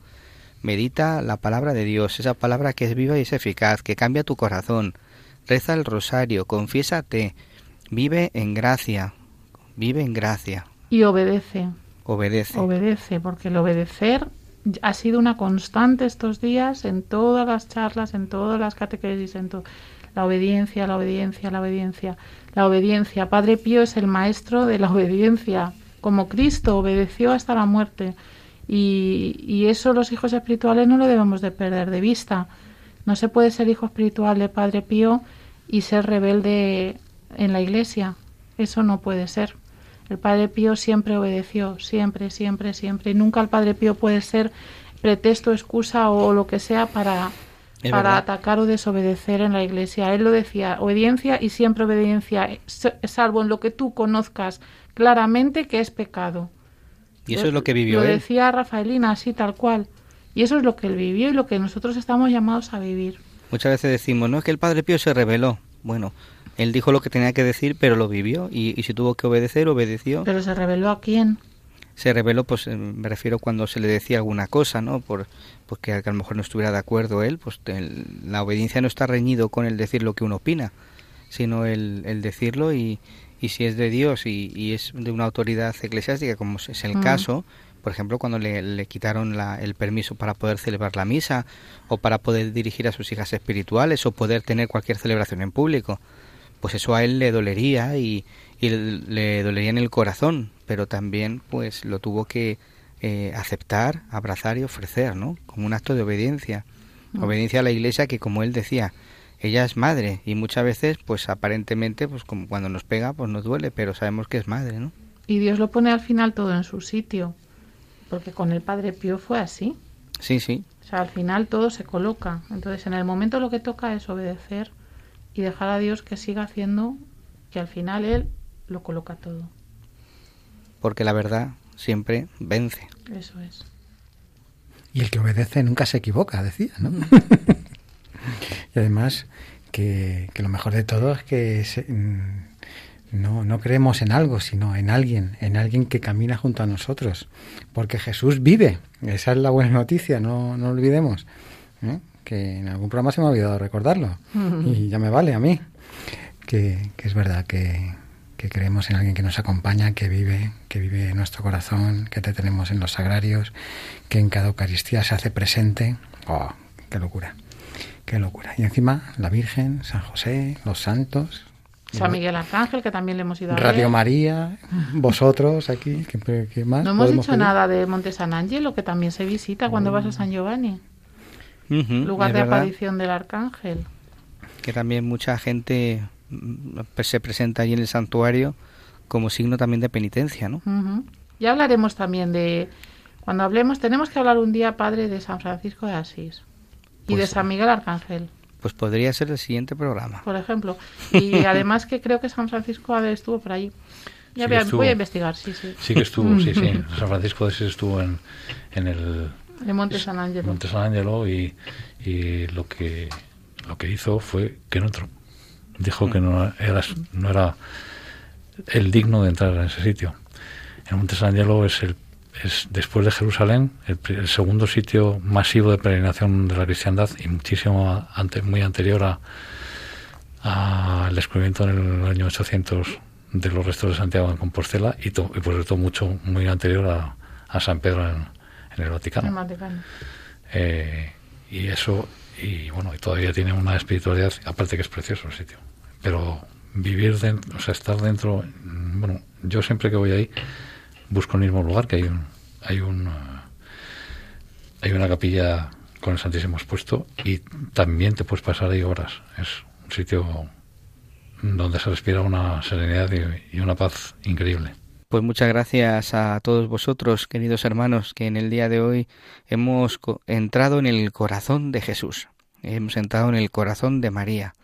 Medita la palabra de Dios, esa palabra que es viva y es eficaz, que cambia tu corazón. Reza el rosario, confiésate, vive en gracia, vive en gracia. Y obedece. Obedece. Obedece, porque el obedecer ha sido una constante estos días en todas las charlas, en todas las catequesis, en todo. La obediencia, la obediencia, la obediencia, la obediencia. Padre Pío es el maestro de la *laughs* obediencia, como Cristo obedeció hasta la muerte. Y, eso los hijos espirituales no lo debemos de perder de vista. No se puede ser hijo espiritual de Padre Pío y ser rebelde en la iglesia. Eso no puede ser. El Padre Pío siempre obedeció, siempre, siempre, siempre. Y nunca el Padre Pío puede ser pretexto, excusa o lo que sea para, para atacar o desobedecer en la iglesia. Él lo decía, obediencia y siempre obediencia, salvo en lo que tú conozcas claramente que es pecado. Y eso es lo que vivió Lo él. decía Rafaelina, así tal cual. Y eso es lo que él vivió y lo que nosotros estamos llamados a vivir. Muchas veces decimos, no es que el Padre Pío se rebeló. Bueno, él dijo lo que tenía que decir, pero lo vivió y, si tuvo que obedecer, obedeció. ¿Pero se reveló a quién? Se reveló, pues eh, me refiero cuando se le decía alguna cosa, ¿no? Por, porque a lo mejor no estuviera de acuerdo él, pues la obediencia no está reñido con el decir lo que uno opina, sino el, el decirlo y, y si es de Dios y, y, es de una autoridad eclesiástica, como es el mm. caso, por ejemplo, cuando le, le quitaron la, el permiso para poder celebrar la misa o para poder dirigir a sus hijas espirituales o poder tener cualquier celebración en público pues eso a él le dolería y, le dolería en el corazón, pero también pues lo tuvo que eh, aceptar, abrazar y ofrecer, ¿no? Como un acto de obediencia. Mm. Obediencia a la iglesia que como él decía, ella es madre y muchas veces pues aparentemente pues como cuando nos pega pues nos duele, pero sabemos que es madre, ¿no? Y Dios lo pone al final todo en su sitio, porque con el Padre Pío fue así. Sí, sí. O sea, al final todo se coloca. Entonces, en el momento lo que toca es obedecer y dejar a Dios que siga haciendo que al final Él lo coloca todo. Porque la verdad siempre vence. Eso es. Y el que obedece nunca se equivoca, decía, ¿no? *laughs* y además que, que, lo mejor de todo es que se, no, no creemos en algo, sino en alguien, en alguien que camina junto a nosotros. Porque Jesús vive. Esa es la buena noticia, no, no olvidemos. ¿eh? Que en algún programa se me ha olvidado recordarlo. *laughs* Y ya me vale a mí. Que, que es verdad que, que, creemos en alguien que nos acompaña, que vive, que vive en nuestro corazón, que te tenemos en los sagrarios, que en cada Eucaristía se hace presente. ¡Oh, qué locura! ¡Qué locura! Y encima la Virgen, San José, los santos, San Miguel Arcángel, que también le hemos ido a Radio ver. María, vosotros aquí, ¿qué, qué más? No hemos dicho pedir? nada de Monte San Ángelo, que también se visita cuando oh. vas a San Giovanni. Uh -huh, lugar de verdad. aparición del Arcángel. Que también mucha gente se presenta allí en el santuario como signo también de penitencia, ¿no? Uh -huh. Ya hablaremos también de... Cuando hablemos, tenemos que hablar un día, Padre, de San Francisco de Asís y pues, de San Miguel Arcángel. Pues podría ser el siguiente programa. Por ejemplo. Y *laughs* además que creo que San Francisco a ver, estuvo por ahí. Ya sí voy, a, voy, a, investigar, sí, sí. Sí que estuvo, sí, sí. *laughs* San Francisco de Asís estuvo en, en el... Monte San Ángelo. Monte San Ángelo y, y lo que lo que hizo fue que no entró. Dijo que no era, no era el digno de entrar en ese sitio. El Monte San Ángelo es el es después de Jerusalén el, el, segundo sitio masivo de peregrinación de la cristiandad y muchísimo ante, muy anterior a al descubrimiento en el año 800 de los restos de Santiago en Compostela y, to, y por cierto mucho muy anterior a, a San Pedro en, en, el Vaticano. El Vaticano. Eh, y eso y bueno y todavía tiene una espiritualidad aparte que es precioso el sitio pero vivir dentro, o sea estar dentro bueno yo siempre que voy ahí busco el mismo lugar que hay un hay un hay una capilla con el Santísimo expuesto y también te puedes pasar ahí horas. Es un sitio donde se respira una serenidad y, y una paz increíble. Pues muchas gracias a todos vosotros, queridos hermanos, que en el día de hoy hemos entrado en el corazón de Jesús, hemos entrado en el corazón de María.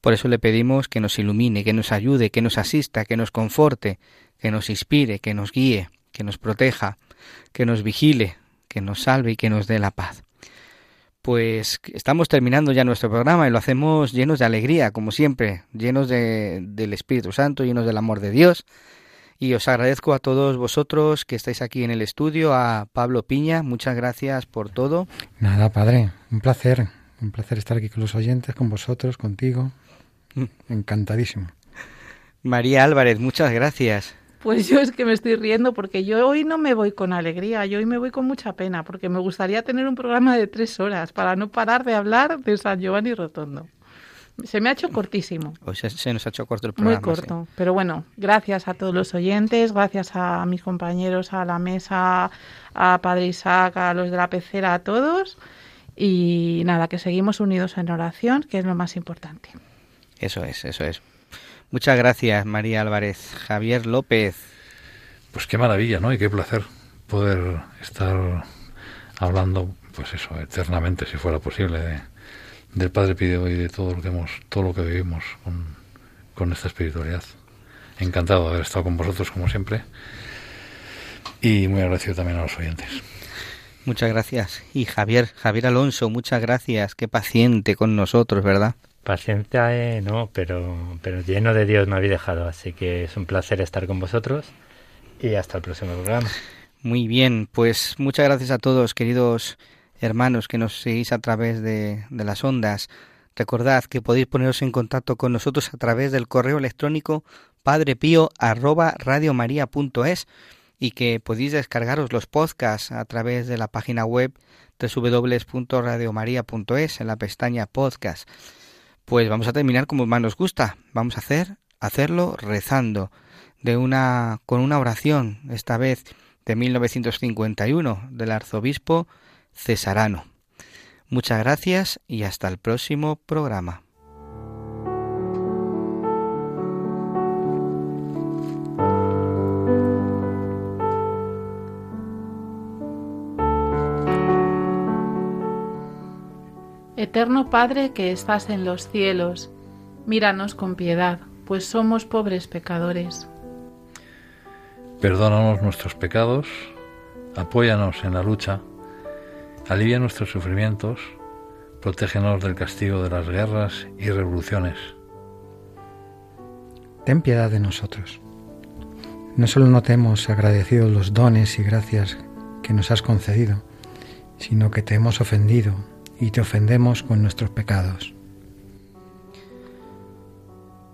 Por eso le pedimos que nos ilumine, que nos ayude, que nos asista, que nos conforte, que nos inspire, que nos guíe, que nos proteja, que nos vigile, que nos salve y que nos dé la paz. Pues estamos terminando ya nuestro programa y lo hacemos llenos de alegría, como siempre, llenos de, del Espíritu Santo, llenos del amor de Dios. Y os agradezco a todos vosotros que estáis aquí en el estudio, a Pablo Piña, muchas gracias por todo. Nada, padre, un placer, un placer estar aquí con los oyentes, con vosotros, contigo. Encantadísimo. María Álvarez, muchas gracias. Pues yo es que me estoy riendo porque yo hoy no me voy con alegría, yo hoy me voy con mucha pena porque me gustaría tener un programa de tres horas para no parar de hablar de San Giovanni Rotondo. Se me ha hecho cortísimo. Hoy se, se, nos ha hecho corto el programa. Muy corto. Sí. Pero bueno, gracias a todos los oyentes, gracias a mis compañeros, a la mesa, a Padre Isaac, a los de la pecera, a todos. Y nada, que seguimos unidos en oración, que es lo más importante. Eso es, eso es. Muchas gracias, María Álvarez. Javier López. Pues qué maravilla, ¿no? Y qué placer poder estar hablando, pues eso, eternamente, si fuera posible, de del Padre Pío y de todo lo que hemos, todo lo que vivimos con, con, esta espiritualidad. Encantado de haber estado con vosotros como siempre y muy agradecido también a los oyentes. Muchas gracias. Y Javier, Javier Alonso, muchas gracias. Qué paciente con nosotros, ¿verdad? Paciente no, pero, pero lleno de Dios me habéis dejado, así que es un placer estar con vosotros y hasta el próximo programa. Muy bien, pues muchas gracias a todos, queridos hermanos que nos seguís a través de, de, las ondas. Recordad que podéis poneros en contacto con nosotros a través del correo electrónico padrepío@radiomaria.es y que podéis descargaros los podcasts a través de la página web www.radiomaria.es en la pestaña podcast. Pues vamos a terminar como más nos gusta. Vamos a hacer hacerlo rezando de una con una oración esta vez de 1951 del arzobispo Cesarano. Muchas gracias y hasta el próximo programa. Eterno Padre que estás en los cielos, míranos con piedad, pues somos pobres pecadores. Perdónanos nuestros pecados, apóyanos en la lucha Alivia nuestros sufrimientos, protégenos del castigo de las guerras y revoluciones. Ten piedad de nosotros. No solo no te hemos agradecido los dones y gracias que nos has concedido, sino que te hemos ofendido y te ofendemos con nuestros pecados.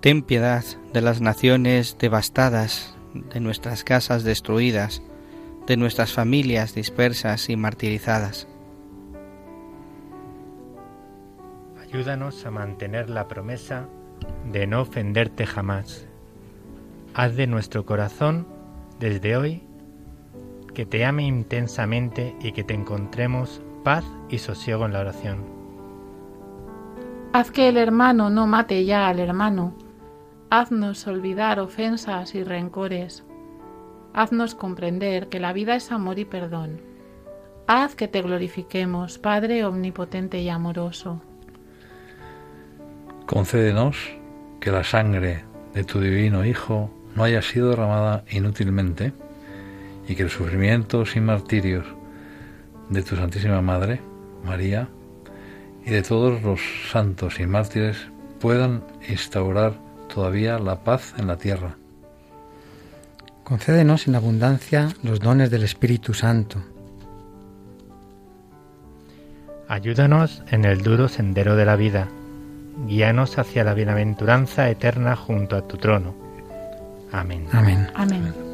Ten piedad de las naciones devastadas, de nuestras casas destruidas, de nuestras familias dispersas y martirizadas. Ayúdanos a mantener la promesa de no ofenderte jamás. Haz de nuestro corazón, desde hoy, que te ame intensamente y que te encontremos paz y sosiego en la oración. Haz que el hermano no mate ya al hermano. Haznos olvidar ofensas y rencores. Haznos comprender que la vida es amor y perdón. Haz que te glorifiquemos, Padre omnipotente y amoroso. Concédenos que la sangre de tu divino Hijo no haya sido derramada inútilmente y que los sufrimientos y martirios de tu Santísima Madre, María, y de todos los santos y mártires puedan instaurar todavía la paz en la tierra. Concédenos en abundancia los dones del Espíritu Santo. Ayúdanos en el duro sendero de la vida. Guíanos hacia la bienaventuranza eterna junto a tu trono. Amén. Amén. Amén.